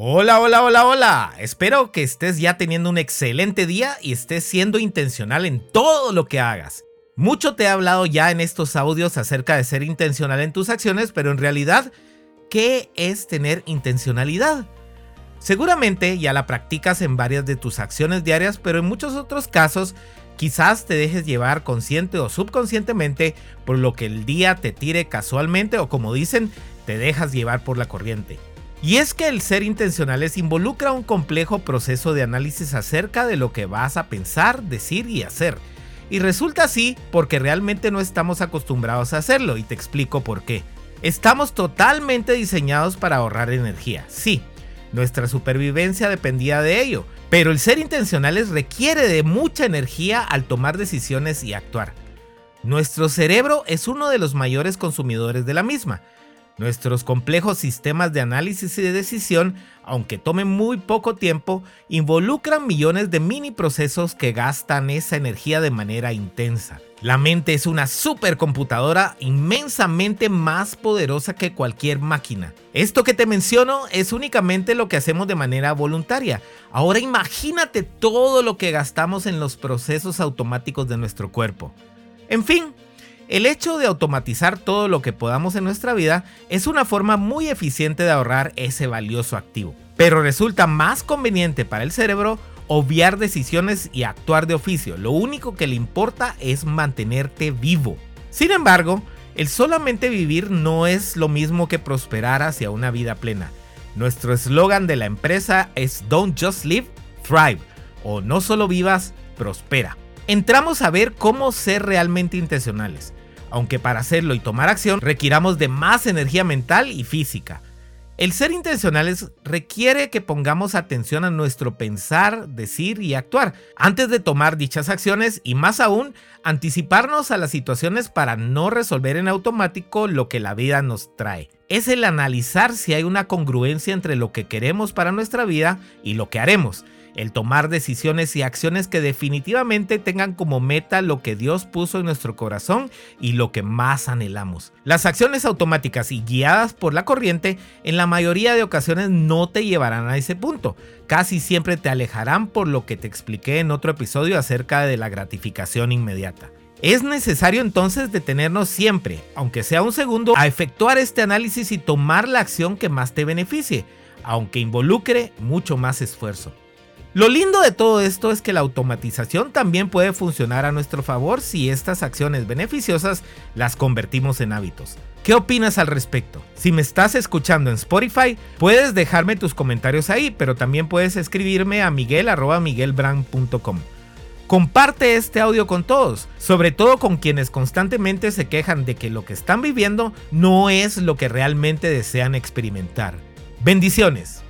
Hola, hola, hola, hola. Espero que estés ya teniendo un excelente día y estés siendo intencional en todo lo que hagas. Mucho te he hablado ya en estos audios acerca de ser intencional en tus acciones, pero en realidad, ¿qué es tener intencionalidad? Seguramente ya la practicas en varias de tus acciones diarias, pero en muchos otros casos quizás te dejes llevar consciente o subconscientemente por lo que el día te tire casualmente o como dicen, te dejas llevar por la corriente. Y es que el ser intencionales involucra un complejo proceso de análisis acerca de lo que vas a pensar, decir y hacer. Y resulta así porque realmente no estamos acostumbrados a hacerlo y te explico por qué. Estamos totalmente diseñados para ahorrar energía, sí, nuestra supervivencia dependía de ello, pero el ser intencionales requiere de mucha energía al tomar decisiones y actuar. Nuestro cerebro es uno de los mayores consumidores de la misma, Nuestros complejos sistemas de análisis y de decisión, aunque tomen muy poco tiempo, involucran millones de mini procesos que gastan esa energía de manera intensa. La mente es una supercomputadora inmensamente más poderosa que cualquier máquina. Esto que te menciono es únicamente lo que hacemos de manera voluntaria. Ahora imagínate todo lo que gastamos en los procesos automáticos de nuestro cuerpo. En fin, el hecho de automatizar todo lo que podamos en nuestra vida es una forma muy eficiente de ahorrar ese valioso activo. Pero resulta más conveniente para el cerebro obviar decisiones y actuar de oficio. Lo único que le importa es mantenerte vivo. Sin embargo, el solamente vivir no es lo mismo que prosperar hacia una vida plena. Nuestro eslogan de la empresa es Don't Just Live, Thrive, o no solo vivas, prospera. Entramos a ver cómo ser realmente intencionales aunque para hacerlo y tomar acción requiramos de más energía mental y física. El ser intencionales requiere que pongamos atención a nuestro pensar, decir y actuar antes de tomar dichas acciones y más aún anticiparnos a las situaciones para no resolver en automático lo que la vida nos trae. Es el analizar si hay una congruencia entre lo que queremos para nuestra vida y lo que haremos el tomar decisiones y acciones que definitivamente tengan como meta lo que Dios puso en nuestro corazón y lo que más anhelamos. Las acciones automáticas y guiadas por la corriente en la mayoría de ocasiones no te llevarán a ese punto. Casi siempre te alejarán por lo que te expliqué en otro episodio acerca de la gratificación inmediata. Es necesario entonces detenernos siempre, aunque sea un segundo, a efectuar este análisis y tomar la acción que más te beneficie, aunque involucre mucho más esfuerzo. Lo lindo de todo esto es que la automatización también puede funcionar a nuestro favor si estas acciones beneficiosas las convertimos en hábitos. ¿Qué opinas al respecto? Si me estás escuchando en Spotify, puedes dejarme tus comentarios ahí, pero también puedes escribirme a miguel.miguelbrand.com. Comparte este audio con todos, sobre todo con quienes constantemente se quejan de que lo que están viviendo no es lo que realmente desean experimentar. Bendiciones.